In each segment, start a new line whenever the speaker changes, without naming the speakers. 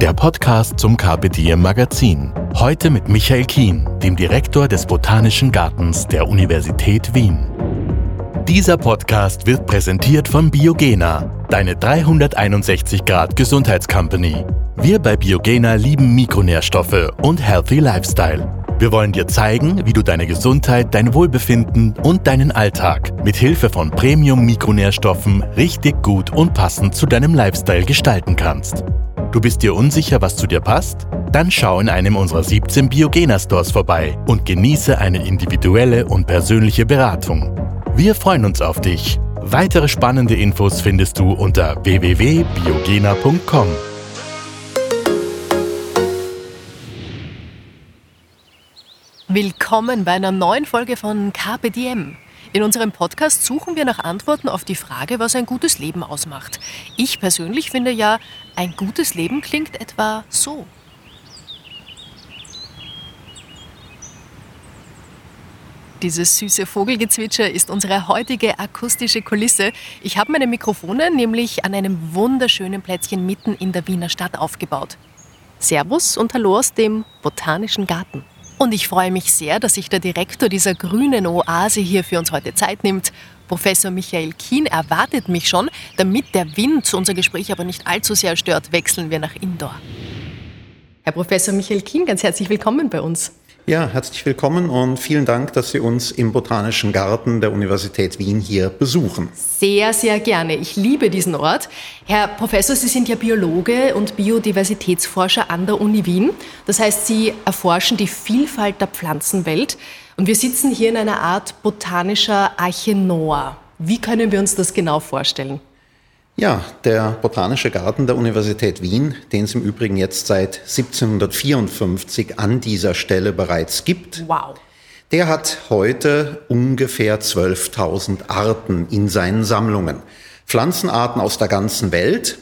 der Podcast zum Carpe Diem Magazin. Heute mit Michael Kien, dem Direktor des Botanischen Gartens der Universität Wien. Dieser Podcast wird präsentiert von Biogena, deine 361 Grad Gesundheitscompany. Wir bei Biogena lieben Mikronährstoffe und Healthy Lifestyle. Wir wollen dir zeigen, wie du deine Gesundheit, dein Wohlbefinden und deinen Alltag mit Hilfe von Premium Mikronährstoffen richtig gut und passend zu deinem Lifestyle gestalten kannst. Du bist dir unsicher, was zu dir passt? Dann schau in einem unserer 17 Biogena Stores vorbei und genieße eine individuelle und persönliche Beratung. Wir freuen uns auf dich. Weitere spannende Infos findest du unter www.biogena.com.
Willkommen bei einer neuen Folge von Diem. In unserem Podcast suchen wir nach Antworten auf die Frage, was ein gutes Leben ausmacht. Ich persönlich finde ja, ein gutes Leben klingt etwa so. Dieses süße Vogelgezwitscher ist unsere heutige akustische Kulisse. Ich habe meine Mikrofone nämlich an einem wunderschönen Plätzchen mitten in der Wiener Stadt aufgebaut. Servus und Hallo aus dem Botanischen Garten. Und ich freue mich sehr, dass sich der Direktor dieser grünen Oase hier für uns heute Zeit nimmt. Professor Michael Kien erwartet mich schon. Damit der Wind unser Gespräch aber nicht allzu sehr stört, wechseln wir nach Indoor. Herr Professor Michael Kien, ganz herzlich willkommen bei uns.
Ja, herzlich willkommen und vielen Dank, dass Sie uns im Botanischen Garten der Universität Wien hier besuchen.
Sehr, sehr gerne. Ich liebe diesen Ort. Herr Professor, Sie sind ja Biologe und Biodiversitätsforscher an der Uni Wien. Das heißt, Sie erforschen die Vielfalt der Pflanzenwelt. Und wir sitzen hier in einer Art botanischer Arche. Wie können wir uns das genau vorstellen?
Ja, der Botanische Garten der Universität Wien, den es im Übrigen jetzt seit 1754 an dieser Stelle bereits gibt.
Wow.
Der hat heute ungefähr 12.000 Arten in seinen Sammlungen. Pflanzenarten aus der ganzen Welt.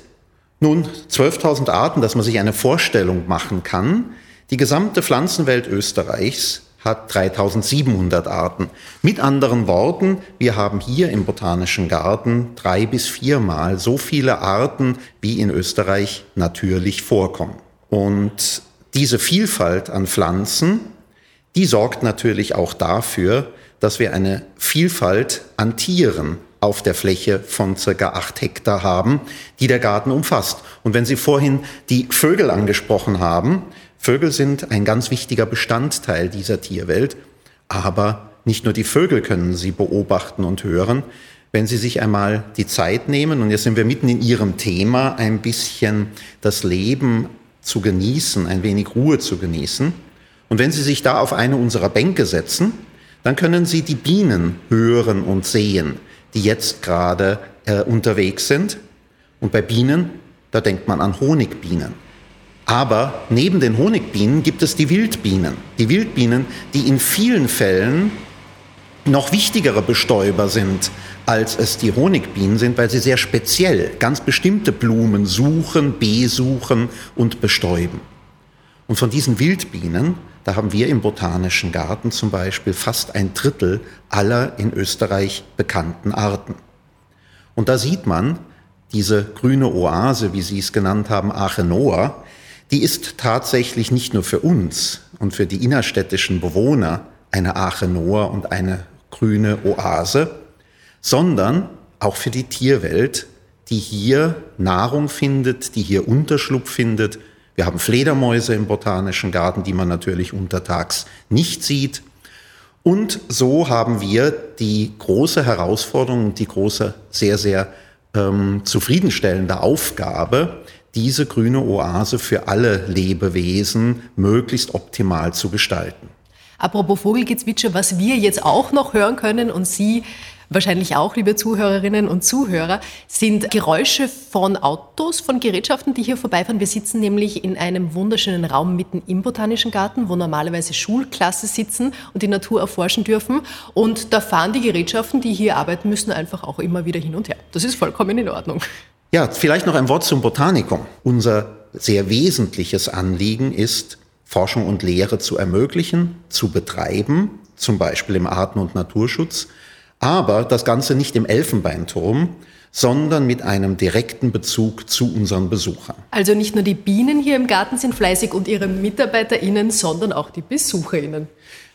Nun, 12.000 Arten, dass man sich eine Vorstellung machen kann. Die gesamte Pflanzenwelt Österreichs hat 3700 Arten. Mit anderen Worten, wir haben hier im Botanischen Garten drei bis viermal so viele Arten, wie in Österreich natürlich vorkommen. Und diese Vielfalt an Pflanzen, die sorgt natürlich auch dafür, dass wir eine Vielfalt an Tieren auf der Fläche von circa acht Hektar haben, die der Garten umfasst. Und wenn Sie vorhin die Vögel angesprochen haben, Vögel sind ein ganz wichtiger Bestandteil dieser Tierwelt, aber nicht nur die Vögel können Sie beobachten und hören. Wenn Sie sich einmal die Zeit nehmen, und jetzt sind wir mitten in Ihrem Thema, ein bisschen das Leben zu genießen, ein wenig Ruhe zu genießen, und wenn Sie sich da auf eine unserer Bänke setzen, dann können Sie die Bienen hören und sehen, die jetzt gerade äh, unterwegs sind. Und bei Bienen, da denkt man an Honigbienen. Aber neben den Honigbienen gibt es die Wildbienen. Die Wildbienen, die in vielen Fällen noch wichtigere Bestäuber sind, als es die Honigbienen sind, weil sie sehr speziell ganz bestimmte Blumen suchen, besuchen und bestäuben. Und von diesen Wildbienen, da haben wir im Botanischen Garten zum Beispiel fast ein Drittel aller in Österreich bekannten Arten. Und da sieht man diese grüne Oase, wie Sie es genannt haben, Achenoa, die ist tatsächlich nicht nur für uns und für die innerstädtischen Bewohner eine Arche Noah und eine grüne Oase, sondern auch für die Tierwelt, die hier Nahrung findet, die hier Unterschlupf findet. Wir haben Fledermäuse im Botanischen Garten, die man natürlich untertags nicht sieht. Und so haben wir die große Herausforderung und die große, sehr, sehr ähm, zufriedenstellende Aufgabe, diese grüne Oase für alle Lebewesen möglichst optimal zu gestalten.
Apropos Vogelgezwitscher, was wir jetzt auch noch hören können und Sie wahrscheinlich auch, liebe Zuhörerinnen und Zuhörer, sind Geräusche von Autos, von Gerätschaften, die hier vorbeifahren. Wir sitzen nämlich in einem wunderschönen Raum mitten im Botanischen Garten, wo normalerweise Schulklasse sitzen und die Natur erforschen dürfen. Und da fahren die Gerätschaften, die hier arbeiten müssen, einfach auch immer wieder hin und her. Das ist vollkommen in Ordnung.
Ja, vielleicht noch ein Wort zum Botanikum. Unser sehr wesentliches Anliegen ist, Forschung und Lehre zu ermöglichen, zu betreiben, zum Beispiel im Arten- und Naturschutz, aber das Ganze nicht im Elfenbeinturm, sondern mit einem direkten Bezug zu unseren Besuchern.
Also nicht nur die Bienen hier im Garten sind fleißig und ihre MitarbeiterInnen, sondern auch die BesucherInnen.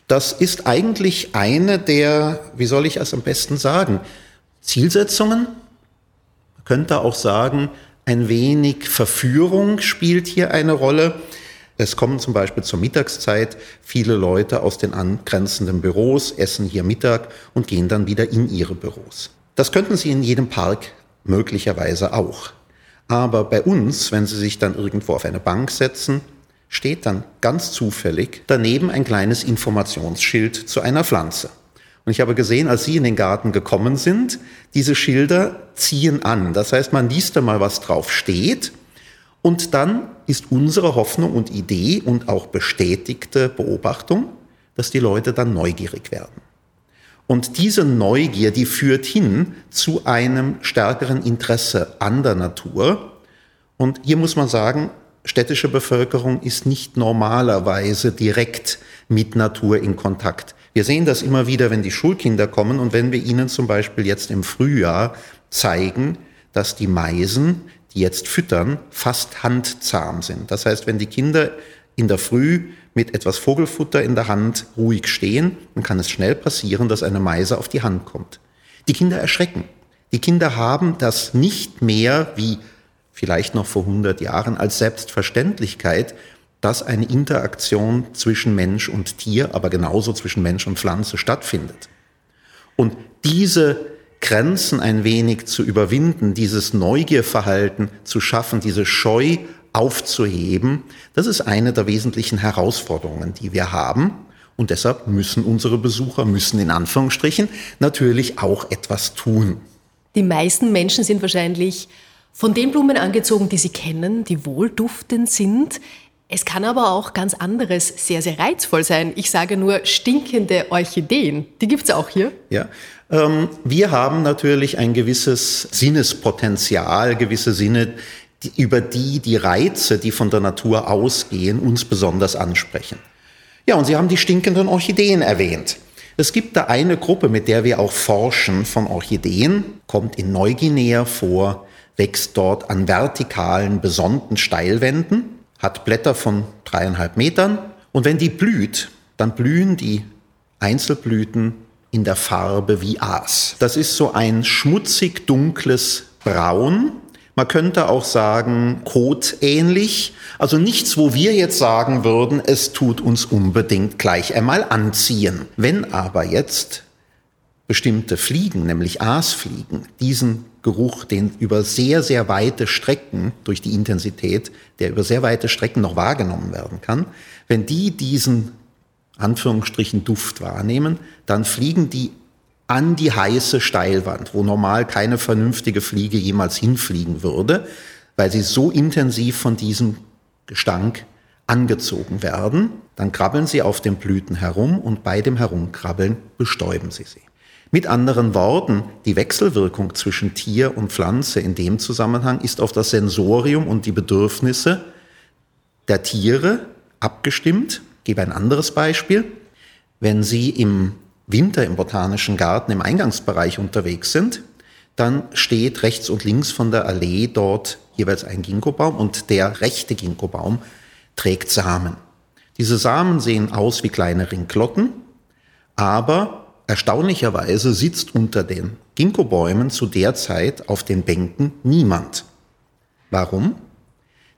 Das ist eigentlich eine der, wie soll ich es am besten sagen, Zielsetzungen. Könnte auch sagen, ein wenig Verführung spielt hier eine Rolle. Es kommen zum Beispiel zur Mittagszeit viele Leute aus den angrenzenden Büros, essen hier Mittag und gehen dann wieder in ihre Büros. Das könnten Sie in jedem Park möglicherweise auch. Aber bei uns, wenn Sie sich dann irgendwo auf eine Bank setzen, steht dann ganz zufällig daneben ein kleines Informationsschild zu einer Pflanze. Und ich habe gesehen, als Sie in den Garten gekommen sind, diese Schilder ziehen an. Das heißt, man liest da mal, was drauf steht und dann ist unsere Hoffnung und Idee und auch bestätigte Beobachtung, dass die Leute dann neugierig werden. Und diese Neugier, die führt hin zu einem stärkeren Interesse an der Natur. Und hier muss man sagen, städtische Bevölkerung ist nicht normalerweise direkt mit Natur in Kontakt. Wir sehen das immer wieder, wenn die Schulkinder kommen und wenn wir ihnen zum Beispiel jetzt im Frühjahr zeigen, dass die Meisen die jetzt füttern, fast handzahm sind. Das heißt, wenn die Kinder in der Früh mit etwas Vogelfutter in der Hand ruhig stehen, dann kann es schnell passieren, dass eine Meise auf die Hand kommt. Die Kinder erschrecken. Die Kinder haben das nicht mehr wie vielleicht noch vor 100 Jahren als Selbstverständlichkeit, dass eine Interaktion zwischen Mensch und Tier, aber genauso zwischen Mensch und Pflanze stattfindet. Und diese Grenzen ein wenig zu überwinden, dieses Neugierverhalten zu schaffen, diese Scheu aufzuheben, das ist eine der wesentlichen Herausforderungen, die wir haben. Und deshalb müssen unsere Besucher, müssen in Anführungsstrichen, natürlich auch etwas tun.
Die meisten Menschen sind wahrscheinlich von den Blumen angezogen, die sie kennen, die wohlduftend sind. Es kann aber auch ganz anderes sehr, sehr reizvoll sein. Ich sage nur stinkende Orchideen. Die gibt es auch hier.
Ja, ähm, wir haben natürlich ein gewisses Sinnespotenzial, gewisse Sinne, die, über die die Reize, die von der Natur ausgehen, uns besonders ansprechen. Ja, und Sie haben die stinkenden Orchideen erwähnt. Es gibt da eine Gruppe, mit der wir auch forschen von Orchideen, kommt in Neuguinea vor, wächst dort an vertikalen, besonnten Steilwänden, hat Blätter von dreieinhalb Metern und wenn die blüht, dann blühen die Einzelblüten in der Farbe wie Aas. Das ist so ein schmutzig dunkles Braun. Man könnte auch sagen, kotähnlich. Also nichts, wo wir jetzt sagen würden, es tut uns unbedingt gleich einmal anziehen. Wenn aber jetzt bestimmte Fliegen, nämlich Aasfliegen, diesen Geruch, den über sehr, sehr weite Strecken, durch die Intensität, der über sehr weite Strecken noch wahrgenommen werden kann, wenn die diesen Anführungsstrichen Duft wahrnehmen, dann fliegen die an die heiße Steilwand, wo normal keine vernünftige Fliege jemals hinfliegen würde, weil sie so intensiv von diesem Gestank angezogen werden. Dann krabbeln sie auf den Blüten herum und bei dem Herumkrabbeln bestäuben sie sie. Mit anderen Worten, die Wechselwirkung zwischen Tier und Pflanze in dem Zusammenhang ist auf das Sensorium und die Bedürfnisse der Tiere abgestimmt gebe ein anderes Beispiel. Wenn Sie im Winter im Botanischen Garten im Eingangsbereich unterwegs sind, dann steht rechts und links von der Allee dort jeweils ein Ginkgobaum und der rechte Ginkgobaum trägt Samen. Diese Samen sehen aus wie kleine Ringklotten, aber erstaunlicherweise sitzt unter den Ginkgobäumen zu der Zeit auf den Bänken niemand. Warum?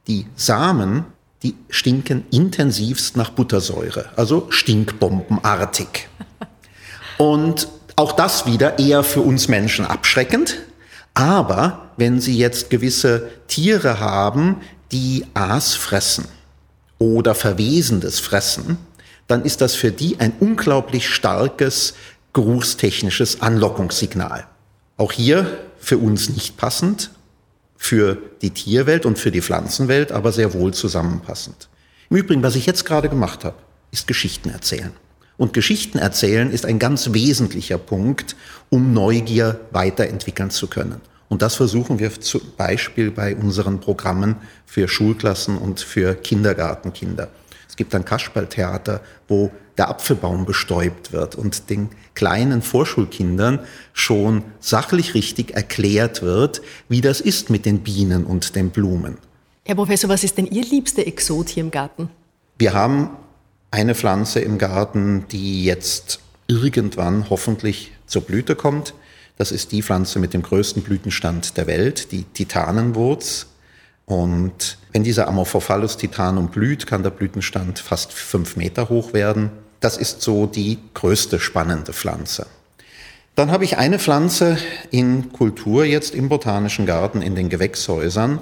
Die Samen die stinken intensivst nach Buttersäure, also stinkbombenartig. Und auch das wieder eher für uns Menschen abschreckend. Aber wenn Sie jetzt gewisse Tiere haben, die Aas fressen oder Verwesendes fressen, dann ist das für die ein unglaublich starkes geruchstechnisches Anlockungssignal. Auch hier für uns nicht passend, für die Tierwelt und für die Pflanzenwelt, aber sehr wohl zusammenpassend. Im Übrigen, was ich jetzt gerade gemacht habe, ist Geschichten erzählen. Und Geschichten erzählen ist ein ganz wesentlicher Punkt, um Neugier weiterentwickeln zu können. Und das versuchen wir zum Beispiel bei unseren Programmen für Schulklassen und für Kindergartenkinder. Es gibt ein Kasperltheater, wo der Apfelbaum bestäubt wird und den kleinen Vorschulkindern schon sachlich richtig erklärt wird, wie das ist mit den Bienen und den Blumen.
Herr Professor, was ist denn Ihr liebster Exot hier im Garten?
Wir haben eine Pflanze im Garten, die jetzt irgendwann hoffentlich zur Blüte kommt. Das ist die Pflanze mit dem größten Blütenstand der Welt, die Titanenwurz. Und wenn dieser Amorphophallus titanum blüht, kann der Blütenstand fast fünf Meter hoch werden. Das ist so die größte spannende Pflanze. Dann habe ich eine Pflanze in Kultur jetzt im Botanischen Garten in den Gewächshäusern,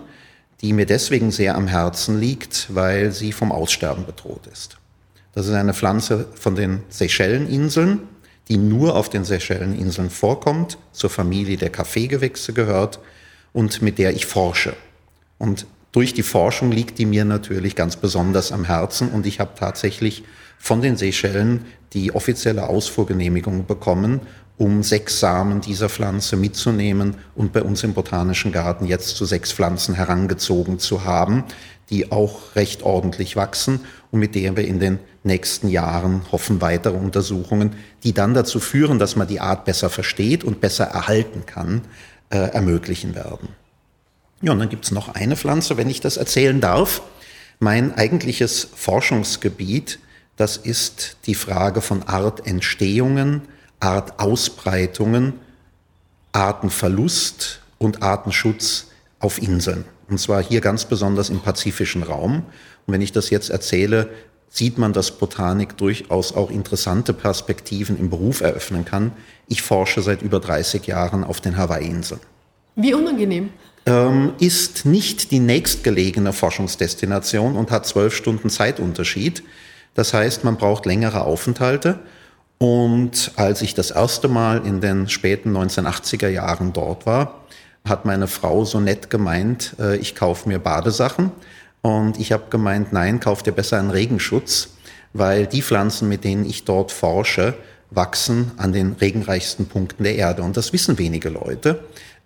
die mir deswegen sehr am Herzen liegt, weil sie vom Aussterben bedroht ist. Das ist eine Pflanze von den Seychelleninseln, die nur auf den Seychelleninseln vorkommt, zur Familie der Kaffeegewächse gehört und mit der ich forsche. Und durch die Forschung liegt die mir natürlich ganz besonders am Herzen und ich habe tatsächlich von den Seychellen die offizielle Ausfuhrgenehmigung bekommen, um sechs Samen dieser Pflanze mitzunehmen und bei uns im Botanischen Garten jetzt zu sechs Pflanzen herangezogen zu haben, die auch recht ordentlich wachsen und mit der wir in den nächsten Jahren hoffen weitere Untersuchungen, die dann dazu führen, dass man die Art besser versteht und besser erhalten kann, äh, ermöglichen werden. Ja, und dann gibt es noch eine Pflanze, wenn ich das erzählen darf. Mein eigentliches Forschungsgebiet, das ist die Frage von Artentstehungen, Artausbreitungen, Artenverlust und Artenschutz auf Inseln. Und zwar hier ganz besonders im pazifischen Raum. Und wenn ich das jetzt erzähle, sieht man, dass Botanik durchaus auch interessante Perspektiven im Beruf eröffnen kann. Ich forsche seit über 30 Jahren auf den Hawaii-Inseln.
Wie unangenehm
ist nicht die nächstgelegene Forschungsdestination und hat zwölf Stunden Zeitunterschied. Das heißt, man braucht längere Aufenthalte. Und als ich das erste Mal in den späten 1980er Jahren dort war, hat meine Frau so nett gemeint, äh, ich kaufe mir Badesachen. Und ich habe gemeint, nein, kauf dir besser einen Regenschutz, weil die Pflanzen, mit denen ich dort forsche, wachsen an den regenreichsten Punkten der Erde. Und das wissen wenige Leute.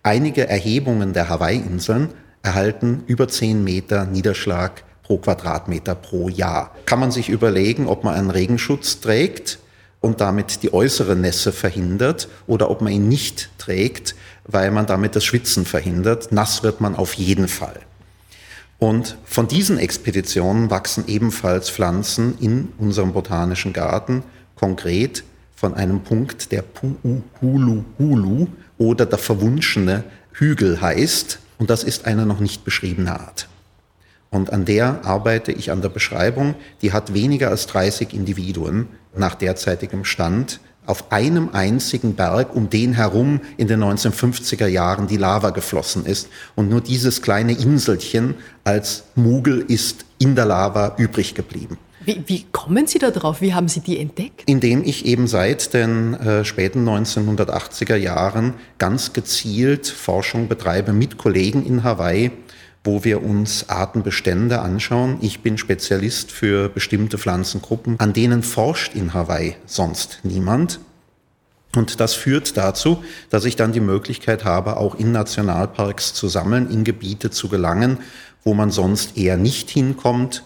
Einige Erhebungen der Hawaii-Inseln erhalten über 10 Meter Niederschlag pro Quadratmeter pro Jahr. Kann man sich überlegen, ob man einen Regenschutz trägt und damit die äußere Nässe verhindert oder ob man ihn nicht trägt, weil man damit das Schwitzen verhindert. Nass wird man auf jeden Fall. Und von diesen Expeditionen wachsen ebenfalls Pflanzen in unserem botanischen Garten, konkret von einem Punkt, der Puuhulu Hulu oder der verwunschene Hügel heißt. Und das ist eine noch nicht beschriebene Art. Und an der arbeite ich an der Beschreibung. Die hat weniger als 30 Individuen nach derzeitigem Stand auf einem einzigen Berg, um den herum in den 1950er Jahren die Lava geflossen ist. Und nur dieses kleine Inselchen als Mugel ist in der Lava übrig geblieben.
Wie, wie, kommen Sie da drauf? Wie haben Sie die entdeckt?
Indem ich eben seit den äh, späten 1980er Jahren ganz gezielt Forschung betreibe mit Kollegen in Hawaii, wo wir uns Artenbestände anschauen. Ich bin Spezialist für bestimmte Pflanzengruppen, an denen forscht in Hawaii sonst niemand. Und das führt dazu, dass ich dann die Möglichkeit habe, auch in Nationalparks zu sammeln, in Gebiete zu gelangen, wo man sonst eher nicht hinkommt,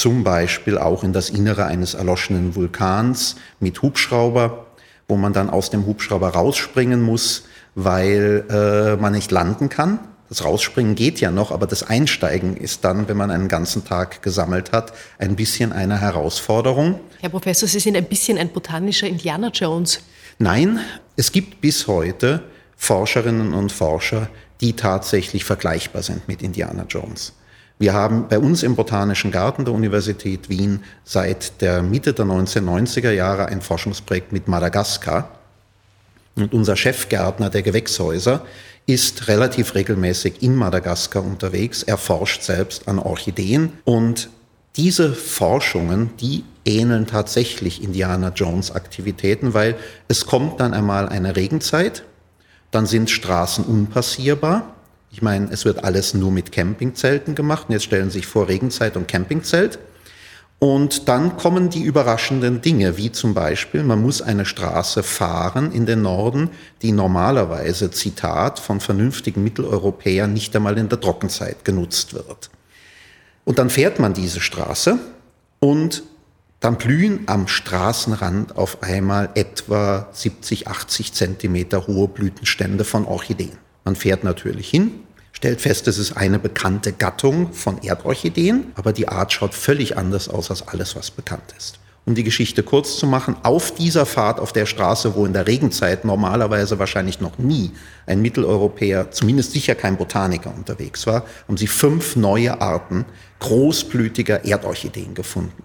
zum Beispiel auch in das Innere eines erloschenen Vulkans mit Hubschrauber, wo man dann aus dem Hubschrauber rausspringen muss, weil äh, man nicht landen kann. Das Rausspringen geht ja noch, aber das Einsteigen ist dann, wenn man einen ganzen Tag gesammelt hat, ein bisschen eine Herausforderung.
Herr Professor, Sie sind ein bisschen ein botanischer Indiana Jones.
Nein, es gibt bis heute Forscherinnen und Forscher, die tatsächlich vergleichbar sind mit Indiana Jones. Wir haben bei uns im Botanischen Garten der Universität Wien seit der Mitte der 1990er Jahre ein Forschungsprojekt mit Madagaskar. Und unser Chefgärtner der Gewächshäuser ist relativ regelmäßig in Madagaskar unterwegs. Er forscht selbst an Orchideen und Diese Forschungen, die ähneln tatsächlich Indiana Jones Aktivitäten, weil es kommt dann einmal eine Regenzeit, dann sind Straßen unpassierbar. Ich meine, es wird alles nur mit Campingzelten gemacht. Und jetzt stellen Sie sich vor Regenzeit und Campingzelt. Und dann kommen die überraschenden Dinge, wie zum Beispiel, man muss eine Straße fahren in den Norden, die normalerweise, Zitat, von vernünftigen Mitteleuropäern nicht einmal in der Trockenzeit genutzt wird. Und dann fährt man diese Straße und dann blühen am Straßenrand auf einmal etwa 70, 80 Zentimeter hohe Blütenstände von Orchideen. Man fährt natürlich hin, stellt fest, es ist eine bekannte Gattung von Erdorchideen, aber die Art schaut völlig anders aus als alles, was bekannt ist. Um die Geschichte kurz zu machen, auf dieser Fahrt auf der Straße, wo in der Regenzeit normalerweise wahrscheinlich noch nie ein Mitteleuropäer, zumindest sicher kein Botaniker unterwegs war, haben sie fünf neue Arten großblütiger Erdorchideen gefunden.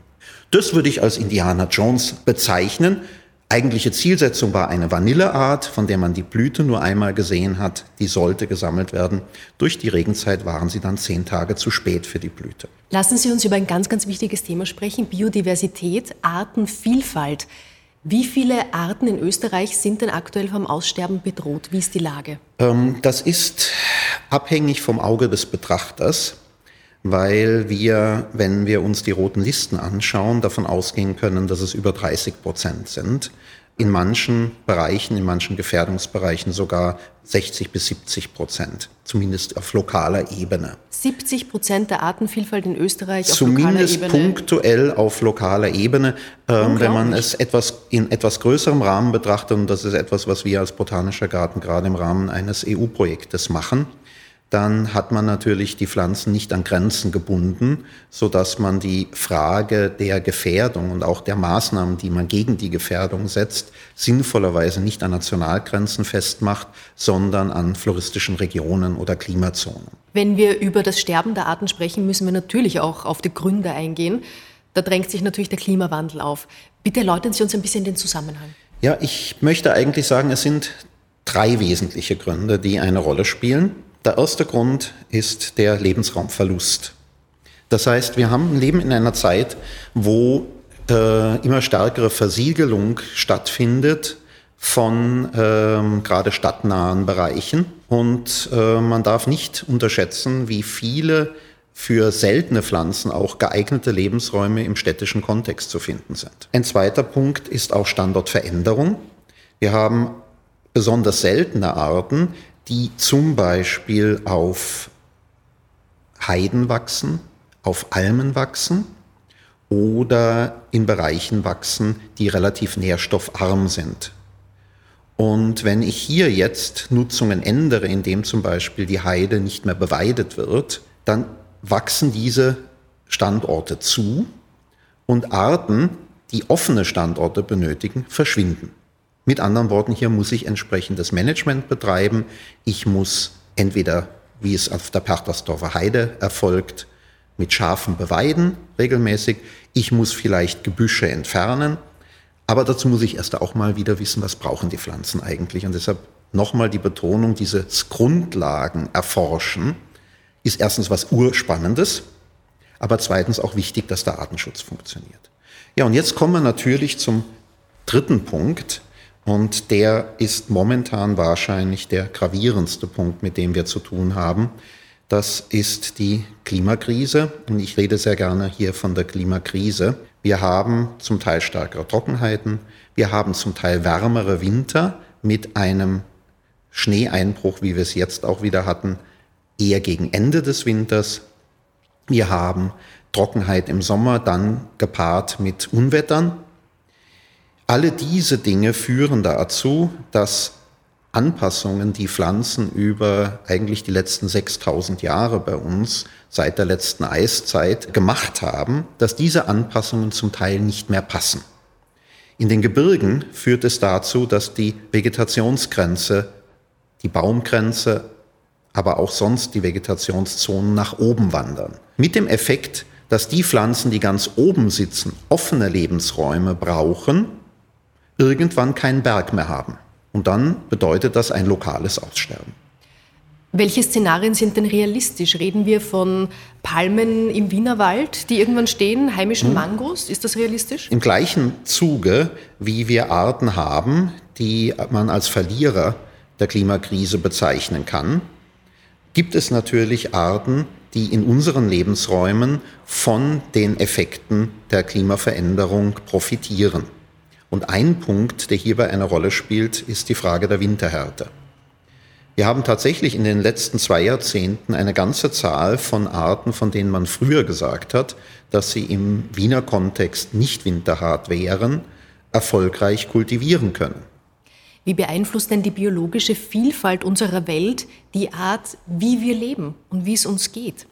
Das würde ich als Indiana Jones bezeichnen. Eigentliche Zielsetzung war eine Vanilleart, von der man die Blüte nur einmal gesehen hat. Die sollte gesammelt werden. Durch die Regenzeit waren sie dann zehn Tage zu spät für die Blüte.
Lassen Sie uns über ein ganz, ganz wichtiges Thema sprechen. Biodiversität, Artenvielfalt. Wie viele Arten in Österreich sind denn aktuell vom Aussterben bedroht? Wie ist die Lage?
Ähm, das ist abhängig vom Auge des Betrachters weil wir, wenn wir uns die roten Listen anschauen, davon ausgehen können, dass es über 30 Prozent sind. In manchen Bereichen, in manchen Gefährdungsbereichen sogar 60 bis 70 Prozent, zumindest auf lokaler Ebene.
70 Prozent der Artenvielfalt in Österreich
auf zumindest lokaler Ebene? Zumindest punktuell auf lokaler Ebene. Ähm, wenn man es etwas in etwas größerem Rahmen betrachtet, und das ist etwas, was wir als Botanischer Garten gerade im Rahmen eines EU-Projektes machen, dann hat man natürlich die Pflanzen nicht an Grenzen gebunden, so dass man die Frage der Gefährdung und auch der Maßnahmen, die man gegen die Gefährdung setzt, sinnvollerweise nicht an Nationalgrenzen festmacht, sondern an floristischen Regionen oder Klimazonen.
Wenn wir über das Sterben der Arten sprechen, müssen wir natürlich auch auf die Gründe eingehen. Da drängt sich natürlich der Klimawandel auf. Bitte erläutern Sie uns ein bisschen den Zusammenhang.
Ja, ich möchte eigentlich sagen, es sind drei wesentliche Gründe, die eine Rolle spielen. Der erste Grund ist der Lebensraumverlust. Das heißt, wir haben leben in einer Zeit, wo äh, immer stärkere Versiegelung stattfindet von ähm, gerade stadtnahen Bereichen. Und äh, man darf nicht unterschätzen, wie viele für seltene Pflanzen auch geeignete Lebensräume im städtischen Kontext zu finden sind. Ein zweiter Punkt ist auch Standortveränderung. Wir haben besonders seltene Arten, die zum Beispiel auf Heiden wachsen, auf Almen wachsen oder in Bereichen wachsen, die relativ nährstoffarm sind. Und wenn ich hier jetzt Nutzungen ändere, indem zum Beispiel die Heide nicht mehr beweidet wird, dann wachsen diese Standorte zu und Arten, die offene Standorte benötigen, verschwinden. Mit anderen Worten, hier muss ich entsprechendes Management betreiben. Ich muss entweder, wie es auf der Pertersdorfer Heide erfolgt, mit Schafen beweiden regelmäßig. Ich muss vielleicht Gebüsche entfernen. Aber dazu muss ich erst auch mal wieder wissen, was brauchen die Pflanzen eigentlich. Und deshalb nochmal die Betonung, dieses Grundlagen erforschen, ist erstens was Urspannendes, aber zweitens auch wichtig, dass der Artenschutz funktioniert. Ja, und jetzt kommen wir natürlich zum dritten Punkt, und der ist momentan wahrscheinlich der gravierendste Punkt, mit dem wir zu tun haben. Das ist die Klimakrise. Und ich rede sehr gerne hier von der Klimakrise. Wir haben zum Teil stärkere Trockenheiten. Wir haben zum Teil wärmere Winter mit einem Schneeeinbruch, wie wir es jetzt auch wieder hatten, eher gegen Ende des Winters. Wir haben Trockenheit im Sommer, dann gepaart mit Unwettern. Alle diese Dinge führen dazu, dass Anpassungen, die Pflanzen über eigentlich die letzten 6000 Jahre bei uns seit der letzten Eiszeit gemacht haben, dass diese Anpassungen zum Teil nicht mehr passen. In den Gebirgen führt es dazu, dass die Vegetationsgrenze, die Baumgrenze, aber auch sonst die Vegetationszonen nach oben wandern. Mit dem Effekt, dass die Pflanzen, die ganz oben sitzen, offene Lebensräume brauchen, irgendwann keinen Berg mehr haben. Und dann bedeutet das ein lokales Aussterben.
Welche Szenarien sind denn realistisch? Reden wir von Palmen im Wienerwald, die irgendwann stehen, heimischen hm. Mangos? Ist das realistisch?
Im gleichen Zuge, wie wir Arten haben, die man als Verlierer der Klimakrise bezeichnen kann, gibt es natürlich Arten, die in unseren Lebensräumen von den Effekten der Klimaveränderung profitieren. Und ein Punkt, der hierbei eine Rolle spielt, ist die Frage der Winterhärte. Wir haben tatsächlich in den letzten zwei Jahrzehnten eine ganze Zahl von Arten, von denen man früher gesagt hat, dass sie im Wiener Kontext nicht winterhart wären, erfolgreich kultivieren können.
Wie beeinflusst denn die biologische Vielfalt unserer Welt die Art, wie wir leben und wie es uns geht?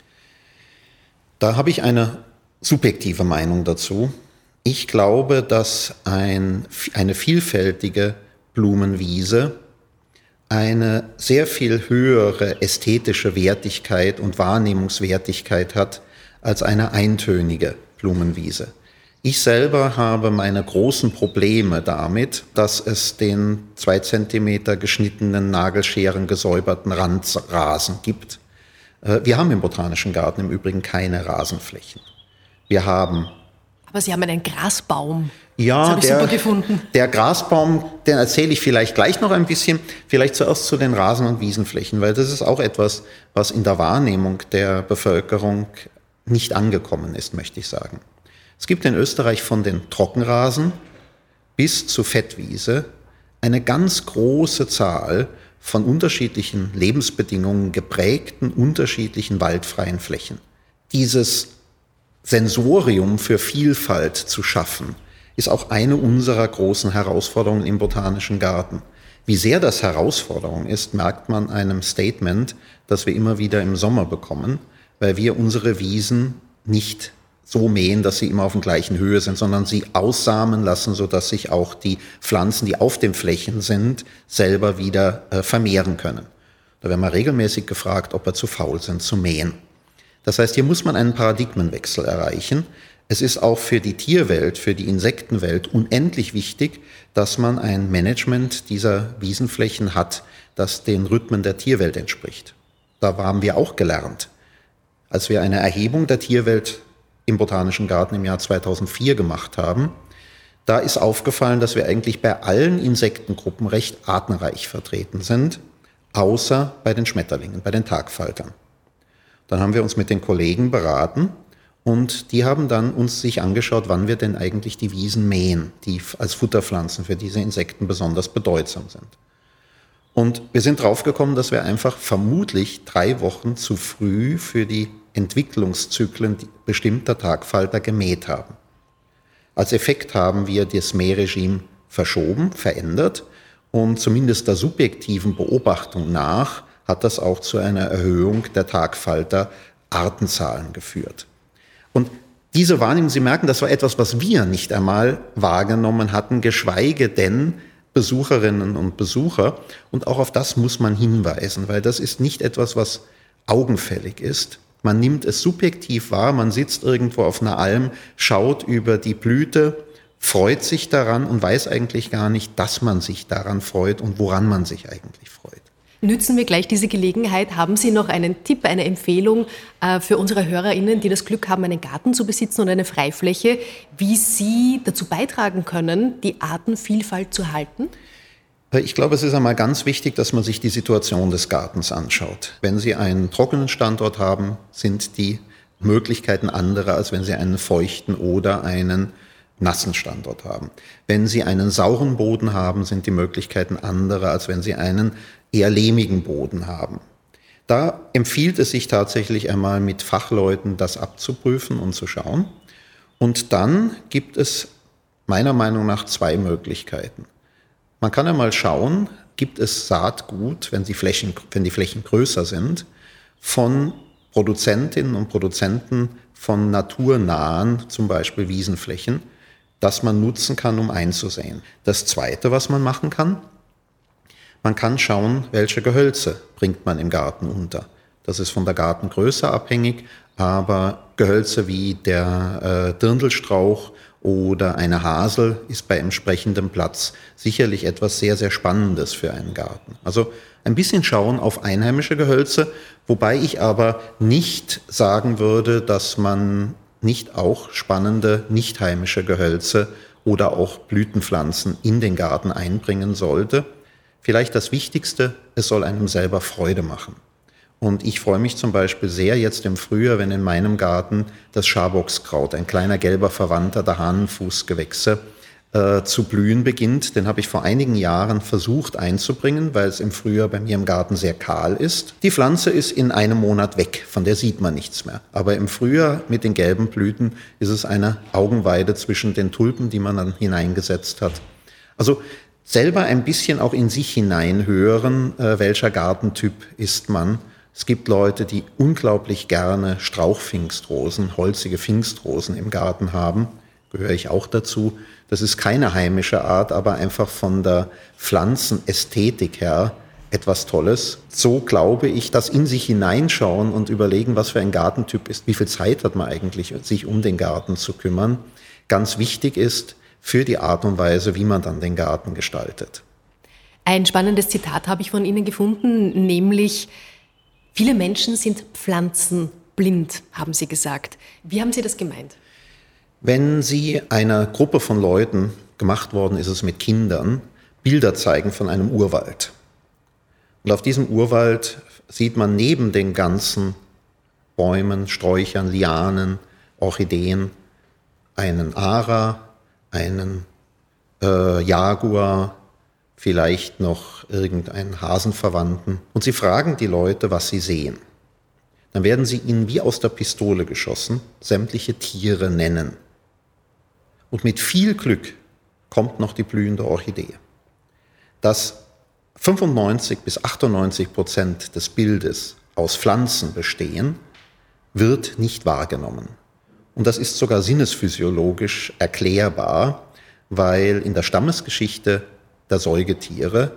Da habe ich eine subjektive Meinung dazu. Ich glaube, dass ein, eine vielfältige Blumenwiese eine sehr viel höhere ästhetische Wertigkeit und Wahrnehmungswertigkeit hat als eine eintönige Blumenwiese. Ich selber habe meine großen Probleme damit, dass es den zwei Zentimeter geschnittenen, Nagelscheren gesäuberten Randrasen gibt. Äh, wir haben im Botanischen Garten im Übrigen keine Rasenflächen. Wir haben
aber Sie haben einen Grasbaum.
Ja,
das habe ich
der,
super gefunden.
Der Grasbaum, den erzähle ich vielleicht gleich noch ein bisschen. Vielleicht zuerst zu den Rasen- und Wiesenflächen, weil das ist auch etwas, was in der Wahrnehmung der Bevölkerung nicht angekommen ist, möchte ich sagen. Es gibt in Österreich von den Trockenrasen bis zu Fettwiese eine ganz große Zahl von unterschiedlichen Lebensbedingungen geprägten, unterschiedlichen waldfreien Flächen. Dieses Sensorium für Vielfalt zu schaffen, ist auch eine unserer großen Herausforderungen im Botanischen Garten. Wie sehr das Herausforderung ist, merkt man einem Statement, das wir immer wieder im Sommer bekommen, weil wir unsere Wiesen nicht so mähen, dass sie immer auf der gleichen Höhe sind, sondern sie aussamen lassen, sodass sich auch die Pflanzen, die auf den Flächen sind, selber wieder äh, vermehren können. Da werden wir regelmäßig gefragt, ob wir zu faul sind zu mähen. Das heißt, hier muss man einen Paradigmenwechsel erreichen. Es ist auch für die Tierwelt, für die Insektenwelt unendlich wichtig, dass man ein Management dieser Wiesenflächen hat, das den Rhythmen der Tierwelt entspricht. Da haben wir auch gelernt. Als wir eine Erhebung der Tierwelt im Botanischen Garten im Jahr 2004 gemacht haben, da ist aufgefallen, dass wir eigentlich bei allen Insektengruppen recht artenreich vertreten sind, außer bei den Schmetterlingen, bei den Tagfaltern. Dann haben wir uns mit den Kollegen beraten und die haben dann uns sich angeschaut, wann wir denn eigentlich die Wiesen mähen, die als Futterpflanzen für diese Insekten besonders bedeutsam sind. Und wir sind draufgekommen, dass wir einfach vermutlich drei Wochen zu früh für die Entwicklungszyklen bestimmter Tagfalter gemäht haben. Als Effekt haben wir das Mähregime verschoben, verändert und zumindest der subjektiven Beobachtung nach hat das auch zu einer Erhöhung der Tagfalter Artenzahlen geführt. Und diese Wahrnehmung, Sie merken, das war etwas, was wir nicht einmal wahrgenommen hatten, geschweige denn Besucherinnen und Besucher. Und auch auf das muss man hinweisen, weil das ist nicht etwas, was augenfällig ist. Man nimmt es subjektiv wahr, man sitzt irgendwo auf einer Alm, schaut über die Blüte, freut sich daran und weiß eigentlich gar nicht, dass man sich daran freut und woran man sich eigentlich freut.
Nützen wir gleich diese Gelegenheit. Haben Sie noch einen Tipp, eine Empfehlung äh, für unsere HörerInnen, die das Glück haben, einen Garten zu besitzen und eine Freifläche, wie sie dazu beitragen können, die Artenvielfalt zu halten?
Ich glaube, es ist einmal ganz wichtig, dass man sich die Situation des Gartens anschaut. Wenn Sie einen trockenen Standort haben, sind die Möglichkeiten andere, als wenn Sie einen feuchten oder einen nassen Standort haben. Wenn Sie einen sauren Boden haben, sind die Möglichkeiten andere, als wenn Sie einen eher lehmigen Boden haben. Da empfiehlt es sich tatsächlich einmal mit Fachleuten das abzuprüfen und zu schauen. Und dann gibt es meiner Meinung nach zwei Möglichkeiten. Man kann einmal schauen, gibt es Saatgut, wenn die Flächen, wenn die Flächen größer sind, von Produzentinnen und Produzenten von naturnahen, zum Beispiel Wiesenflächen, das man nutzen kann, um einzusehen. Das Zweite, was man machen kann, man kann schauen, welche Gehölze bringt man im Garten unter. Das ist von der Gartengröße abhängig, Aber Gehölze wie der äh, Dirndlstrauch oder eine Hasel ist bei entsprechendem Platz sicherlich etwas sehr, sehr Spannendes für einen Garten. Also ein bisschen schauen auf einheimische Gehölze, wobei ich aber nicht sagen würde, dass man nicht auch spannende nicht heimische Gehölze oder auch Blütenpflanzen in den Garten einbringen sollte. Vielleicht das Wichtigste, es soll einem selber Freude machen. Und ich freue mich zum Beispiel sehr jetzt im Frühjahr, wenn in meinem Garten das Schaboxkraut, ein kleiner gelber Verwandter der Hahnenfußgewächse, äh, zu blühen beginnt. Den habe ich vor einigen Jahren versucht einzubringen, weil es im Frühjahr bei mir im Garten sehr kahl ist. Die Pflanze ist in einem Monat weg, von der sieht man nichts mehr. Aber im Frühjahr mit den gelben Blüten ist es eine Augenweide zwischen den Tulpen, die man dann hineingesetzt hat. Also selber ein bisschen auch in sich hineinhören, äh, welcher Gartentyp ist man. Es gibt Leute, die unglaublich gerne Strauchpfingstrosen, holzige Pfingstrosen im Garten haben. Gehöre ich auch dazu. Das ist keine heimische Art, aber einfach von der Pflanzenästhetik her etwas Tolles. So glaube ich, dass in sich hineinschauen und überlegen, was für ein Gartentyp ist, wie viel Zeit hat man eigentlich, sich um den Garten zu kümmern, ganz wichtig ist für die Art und Weise, wie man dann den Garten gestaltet.
Ein spannendes Zitat habe ich von Ihnen gefunden, nämlich viele Menschen sind pflanzenblind, haben Sie gesagt. Wie haben Sie das gemeint?
Wenn Sie einer Gruppe von Leuten, gemacht worden ist es mit Kindern, Bilder zeigen von einem Urwald. Und auf diesem Urwald sieht man neben den ganzen Bäumen, Sträuchern, Lianen, Orchideen einen Ara, einen äh, Jaguar, vielleicht noch irgendeinen Hasenverwandten. Und sie fragen die Leute, was sie sehen. Dann werden sie ihnen wie aus der Pistole geschossen sämtliche Tiere nennen. Und mit viel Glück kommt noch die blühende Orchidee. Dass 95 bis 98 Prozent des Bildes aus Pflanzen bestehen, wird nicht wahrgenommen. Und das ist sogar sinnesphysiologisch erklärbar, weil in der Stammesgeschichte der Säugetiere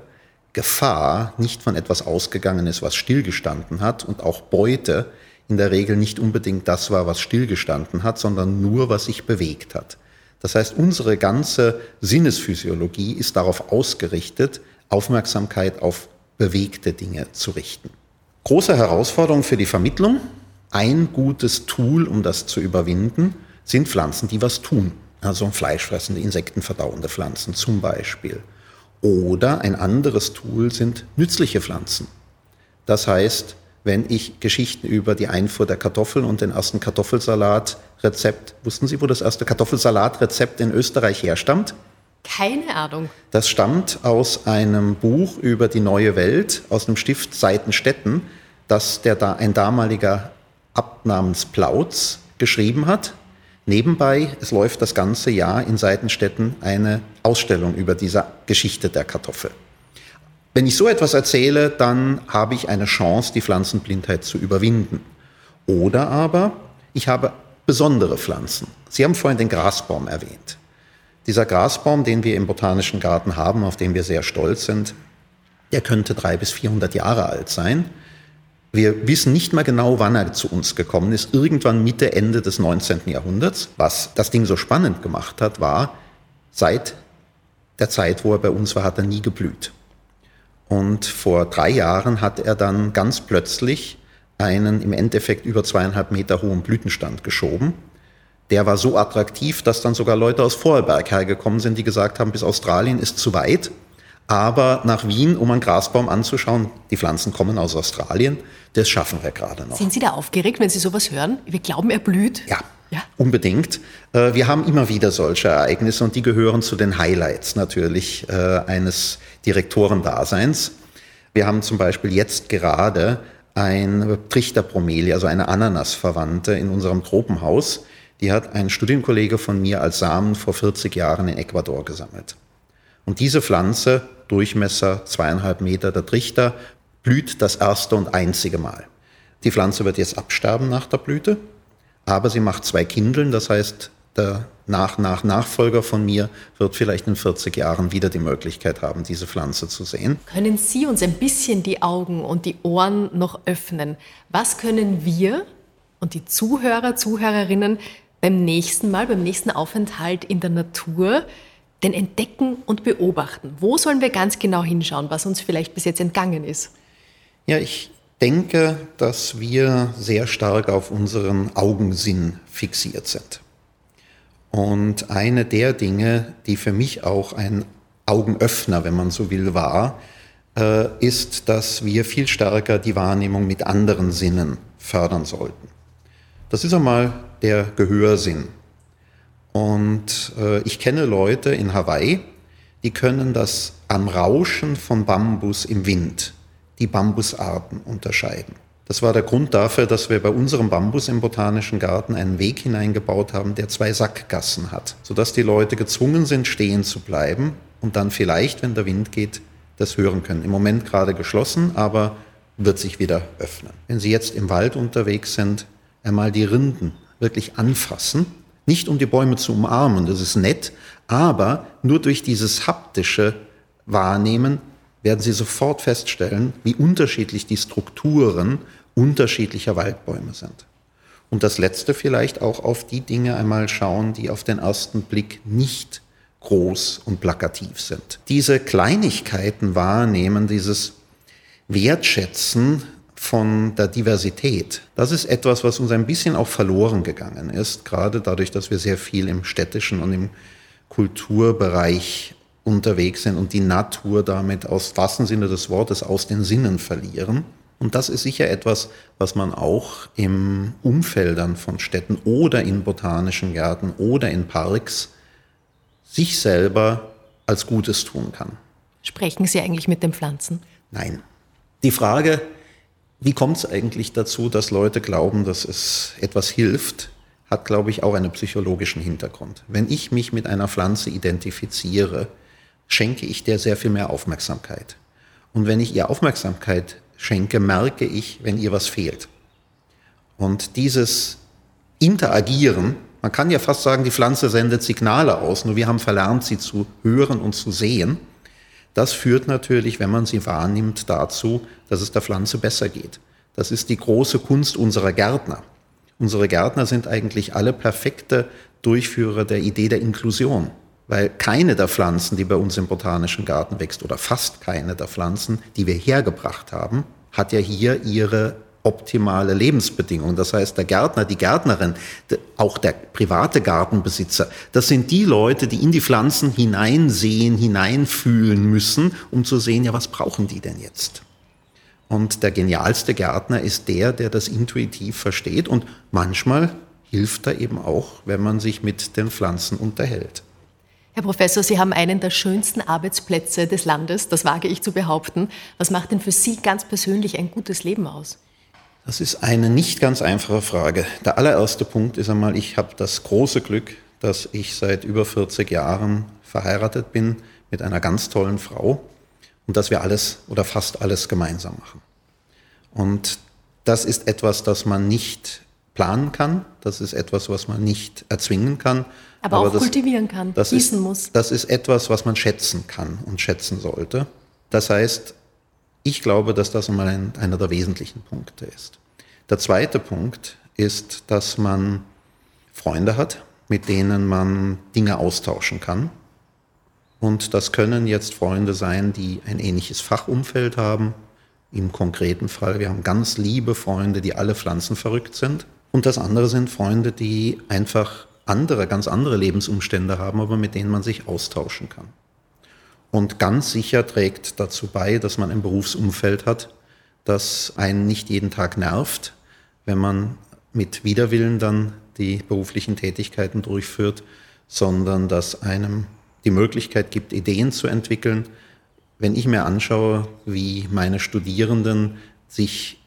Gefahr nicht von etwas ausgegangen ist, was stillgestanden hat und auch Beute in der Regel nicht unbedingt das war, was stillgestanden hat, sondern nur, was sich bewegt hat. Das heißt, unsere ganze Sinnesphysiologie ist darauf ausgerichtet, Aufmerksamkeit auf bewegte Dinge zu richten. Große Herausforderung für die Vermittlung. Ein gutes Tool, um das zu überwinden, sind Pflanzen, die was tun. Also fleischfressende, insektenverdauende Pflanzen zum Beispiel. Oder ein anderes Tool sind nützliche Pflanzen. Das heißt, wenn ich Geschichten über die Einfuhr der Kartoffeln und den ersten Kartoffelsalat-Rezept, wussten Sie, wo das erste Kartoffelsalat-Rezept in Österreich herstammt?
Keine Ahnung.
Das stammt aus einem Buch über die neue Welt, aus dem Stift Seitenstetten, das der da, ein damaliger Abt namens Plautz geschrieben hat. Nebenbei, es läuft das ganze Jahr in Seitenstetten eine Ausstellung über diese Geschichte der Kartoffel. Wenn ich so etwas erzähle, dann habe ich eine Chance, die Pflanzenblindheit zu überwinden. Oder aber ich habe besondere Pflanzen. Sie haben vorhin den Grasbaum erwähnt. Dieser Grasbaum, den wir im Botanischen Garten haben, auf den wir sehr stolz sind, der könnte drei bis 400 Jahre alt sein. Wir wissen nicht mal genau, wann er zu uns gekommen ist. Irgendwann Mitte, Ende des 19. Jahrhunderts. Was das Ding so spannend gemacht hat, war, seit der Zeit, wo er bei uns war, hat er nie geblüht. Und vor drei Jahren hat er dann ganz plötzlich einen im Endeffekt über zweieinhalb Meter hohen Blütenstand geschoben. Der war so attraktiv, dass dann sogar Leute aus Vorarlberg hergekommen sind, die gesagt haben, bis Australien ist zu weit. Aber nach Wien, um einen Grasbaum anzuschauen, die Pflanzen kommen aus Australien, das schaffen wir gerade noch.
Sind Sie da aufgeregt, wenn Sie sowas hören? Wir glauben, er blüht.
Ja, ja. unbedingt. Äh, wir haben immer wieder solche Ereignisse und die gehören zu den Highlights natürlich äh, eines Direktorendaseins. Wir haben zum Beispiel jetzt gerade ein Trichterpromelie, also eine Ananasverwandte in unserem Tropenhaus. Die hat ein Studienkollege von mir als Samen vor 40 Jahren in Ecuador gesammelt. Und diese Pflanze, Durchmesser zweieinhalb Meter, der Trichter, blüht das erste und einzige Mal. Die Pflanze wird jetzt absterben nach der Blüte, aber sie macht zwei Kindeln, das heißt, der nach, nach Nachfolger von mir wird vielleicht in 40 Jahren wieder die Möglichkeit haben, diese Pflanze zu sehen.
Können Sie uns ein bisschen die Augen und die Ohren noch öffnen? Was können wir und die Zuhörer, Zuhörerinnen beim nächsten Mal, beim nächsten Aufenthalt in der Natur, denn entdecken und beobachten. Wo sollen wir ganz genau hinschauen, was uns vielleicht bis jetzt entgangen ist?
Ja, ich denke, dass wir sehr stark auf unseren Augensinn fixiert sind. Und eine der Dinge, die für mich auch ein Augenöffner, wenn man so will, war, äh, ist, dass wir viel stärker die Wahrnehmung mit anderen Sinnen fördern sollten. Das ist einmal der Gehörsinn. Und äh, ich kenne Leute in Hawaii, die können das am Rauschen von Bambus im Wind, die Bambusarten unterscheiden. Das war der Grund dafür, dass wir bei unserem Bambus im Botanischen Garten einen Weg hineingebaut haben, der zwei Sackgassen hat, sodass die Leute gezwungen sind, stehen zu bleiben und dann vielleicht, wenn der Wind geht, das hören können. Im Moment gerade geschlossen, aber wird sich wieder öffnen. Wenn Sie jetzt im Wald unterwegs sind, einmal die Rinden wirklich anfassen, nicht um die Bäume zu umarmen, das ist nett, aber nur durch dieses haptische Wahrnehmen werden Sie sofort feststellen, wie unterschiedlich die Strukturen unterschiedlicher Waldbäume sind. Und das Letzte vielleicht auch auf die Dinge einmal schauen, die auf den ersten Blick nicht groß und plakativ sind. Diese Kleinigkeiten wahrnehmen, dieses Wertschätzen von der Diversität. Das ist etwas, was uns ein bisschen auch verloren gegangen ist, gerade dadurch, dass wir sehr viel im städtischen und im Kulturbereich unterwegs sind und die Natur damit aus wahrsten Sinne des Wortes aus den Sinnen verlieren. Und das ist sicher etwas, was man auch im Umfeldern von Städten oder in botanischen Gärten oder in Parks sich selber als Gutes tun kann.
Sprechen Sie eigentlich mit den Pflanzen?
Nein. Die Frage, wie kommt es eigentlich dazu, dass Leute glauben, dass es etwas hilft, hat, glaube ich, auch einen psychologischen Hintergrund. Wenn ich mich mit einer Pflanze identifiziere, schenke ich der sehr viel mehr Aufmerksamkeit. Und wenn ich ihr Aufmerksamkeit schenke, merke ich, wenn ihr was fehlt. Und dieses Interagieren, man kann ja fast sagen, die Pflanze sendet Signale aus, nur wir haben verlernt, sie zu hören und zu sehen. Das führt natürlich, wenn man sie wahrnimmt, dazu, dass es der Pflanze besser geht. Das ist die große Kunst unserer Gärtner. Unsere Gärtner sind eigentlich alle perfekte Durchführer der Idee der Inklusion, weil keine der Pflanzen, die bei uns im Botanischen Garten wächst, oder fast keine der Pflanzen, die wir hergebracht haben, hat ja hier ihre optimale Lebensbedingungen. Das heißt, der Gärtner, die Gärtnerin, auch der private Gartenbesitzer, das sind die Leute, die in die Pflanzen hineinsehen, hineinfühlen müssen, um zu sehen, ja, was brauchen die denn jetzt? Und der genialste Gärtner ist der, der das intuitiv versteht und manchmal hilft er eben auch, wenn man sich mit den Pflanzen unterhält.
Herr Professor, Sie haben einen der schönsten Arbeitsplätze des Landes, das wage ich zu behaupten. Was macht denn für Sie ganz persönlich ein gutes Leben aus?
Das ist eine nicht ganz einfache Frage. Der allererste Punkt ist einmal, ich habe das große Glück, dass ich seit über 40 Jahren verheiratet bin mit einer ganz tollen Frau und dass wir alles oder fast alles gemeinsam machen. Und das ist etwas, das man nicht planen kann, das ist etwas, was man nicht erzwingen kann.
Aber, aber auch das, kultivieren kann,
das gießen ist, muss. Das ist etwas, was man schätzen kann und schätzen sollte. Das heißt, ich glaube, dass das einmal ein, einer der wesentlichen Punkte ist. Der zweite Punkt ist, dass man Freunde hat, mit denen man Dinge austauschen kann. Und das können jetzt Freunde sein, die ein ähnliches Fachumfeld haben. Im konkreten Fall, wir haben ganz liebe Freunde, die alle Pflanzen verrückt sind. Und das andere sind Freunde, die einfach andere, ganz andere Lebensumstände haben, aber mit denen man sich austauschen kann und ganz sicher trägt dazu bei, dass man ein Berufsumfeld hat, das einen nicht jeden Tag nervt, wenn man mit Widerwillen dann die beruflichen Tätigkeiten durchführt, sondern dass einem die Möglichkeit gibt, Ideen zu entwickeln. Wenn ich mir anschaue, wie meine Studierenden sich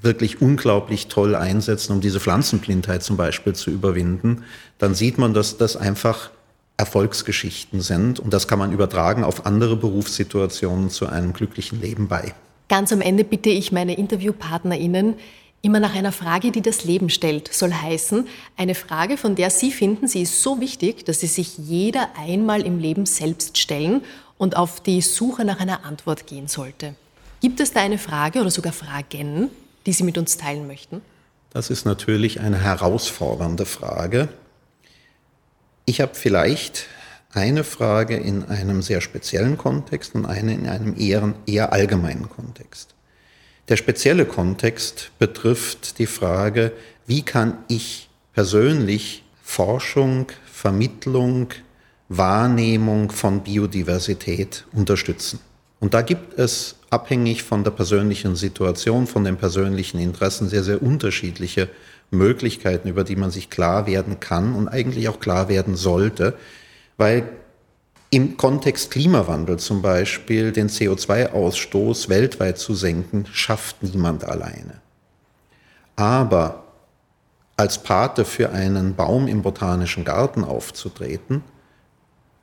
wirklich unglaublich toll einsetzen, um diese Pflanzenblindheit zum Beispiel zu überwinden, dann sieht man, dass das einfach Erfolgsgeschichten sind und das kann man übertragen auf andere Berufssituationen zu einem glücklichen Leben bei.
Ganz am Ende bitte ich meine InterviewpartnerInnen immer nach einer Frage, die das Leben stellt. Soll heißen, eine Frage, von der Sie finden, sie ist so wichtig, dass sie sich jeder einmal im Leben selbst stellen und auf die Suche nach einer Antwort gehen sollte. Gibt es da eine Frage oder sogar Fragen, die Sie mit uns teilen möchten?
Das ist natürlich eine herausfordernde Frage. Ich habe vielleicht eine Frage in einem sehr speziellen Kontext und eine in einem eher, eher allgemeinen Kontext. Der spezielle Kontext betrifft die Frage, wie kann ich persönlich Forschung, Vermittlung, Wahrnehmung von Biodiversität unterstützen. Und da gibt es abhängig von der persönlichen Situation, von den persönlichen Interessen sehr, sehr unterschiedliche Möglichkeiten, über die man sich klar werden kann und eigentlich auch klar werden sollte, weil im Kontext Klimawandel zum Beispiel den CO2-Ausstoß weltweit zu senken, schafft niemand alleine. Aber als Pate für einen Baum im botanischen Garten aufzutreten,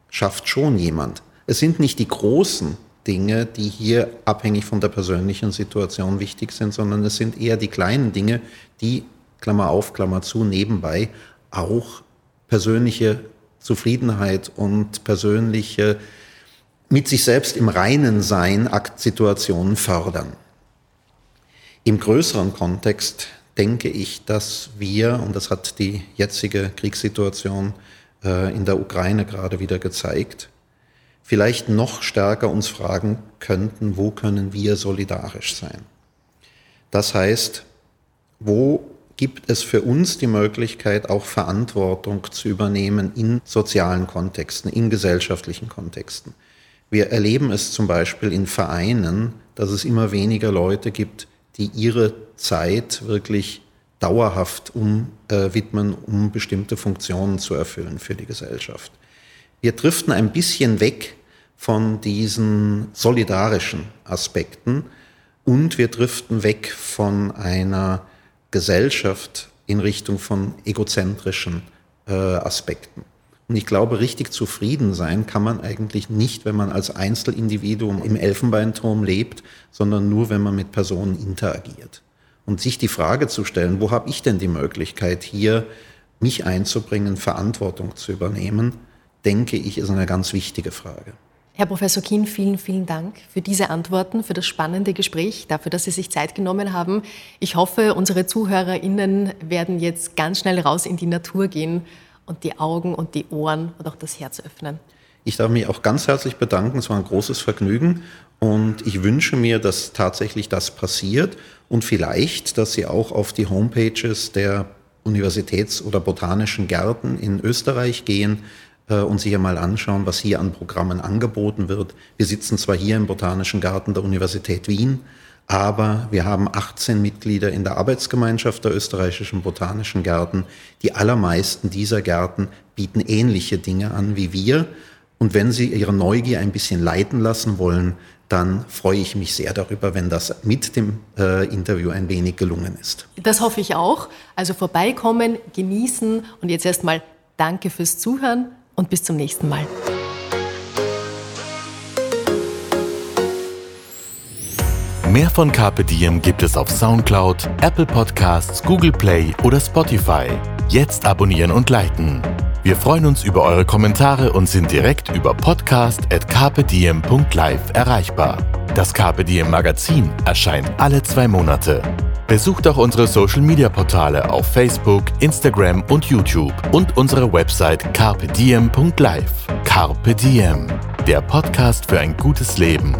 schafft schon jemand. Es sind nicht die großen Dinge, die hier abhängig von der persönlichen Situation wichtig sind, sondern es sind eher die kleinen Dinge, die, Klammer auf, Klammer zu, nebenbei auch persönliche Zufriedenheit und persönliche mit sich selbst im Reinen sein Aktsituationen fördern. Im größeren Kontext denke ich, dass wir, und das hat die jetzige Kriegssituation äh, in der Ukraine gerade wieder gezeigt, vielleicht noch stärker uns fragen könnten, wo können wir solidarisch sein? Das heißt, wo gibt es für uns die Möglichkeit, auch Verantwortung zu übernehmen in sozialen Kontexten, in gesellschaftlichen Kontexten. Wir erleben es zum Beispiel in Vereinen, dass es immer weniger Leute gibt, die ihre Zeit wirklich dauerhaft um, äh, widmen, um bestimmte Funktionen zu erfüllen für die Gesellschaft. Wir driften ein bisschen weg von diesen solidarischen Aspekten und wir driften weg von einer Gesellschaft in Richtung von egozentrischen äh, Aspekten. Und ich glaube, richtig zufrieden sein kann man eigentlich nicht, wenn man als Einzelindividuum im Elfenbeinturm lebt, sondern nur, wenn man mit Personen interagiert. Und sich die Frage zu stellen, wo habe ich denn die Möglichkeit, hier mich einzubringen, Verantwortung zu übernehmen, denke ich, ist eine ganz wichtige Frage.
Herr Professor Kien, vielen, vielen Dank für diese Antworten, für das spannende Gespräch, dafür, dass Sie sich Zeit genommen haben. Ich hoffe, unsere ZuhörerInnen werden jetzt ganz schnell raus in die Natur gehen und die Augen und die Ohren und auch das Herz öffnen.
Ich darf mich auch ganz herzlich bedanken. Es war ein großes Vergnügen und ich wünsche mir, dass tatsächlich das passiert und vielleicht, dass Sie auch auf die Homepages der Universitäts- oder Botanischen Gärten in Österreich gehen äh, und sich einmal anschauen, was hier an Programmen angeboten wird. Wir sitzen zwar hier im Botanischen Garten der Universität Wien, aber wir haben 18 Mitglieder in der Arbeitsgemeinschaft der österreichischen Botanischen Gärten. Die allermeisten dieser Gärten bieten ähnliche Dinge an wie wir. Und wenn Sie Ihre Neugier ein bisschen leiten lassen wollen, dann freue ich mich sehr darüber, wenn das mit dem äh, Interview ein wenig gelungen ist.
Das hoffe ich auch. Also vorbeikommen, genießen und jetzt erstmal danke fürs Zuhören und bis zum nächsten Mal.
Mehr von Carpe Diem gibt es auf Soundcloud, Apple Podcasts, Google Play oder Spotify. Jetzt abonnieren und liken. Wir freuen uns über eure Kommentare und sind direkt über podcast.carpediem.live erreichbar. Das Carpe Diem Magazin erscheint alle zwei Monate. Besucht auch unsere Social Media Portale auf Facebook, Instagram und YouTube und unsere Website carpediem.live. Carpe Diem, der Podcast für ein gutes Leben.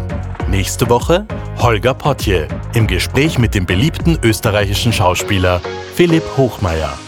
Nächste Woche Holger Potje im Gespräch mit dem beliebten österreichischen Schauspieler Philipp Hochmeier.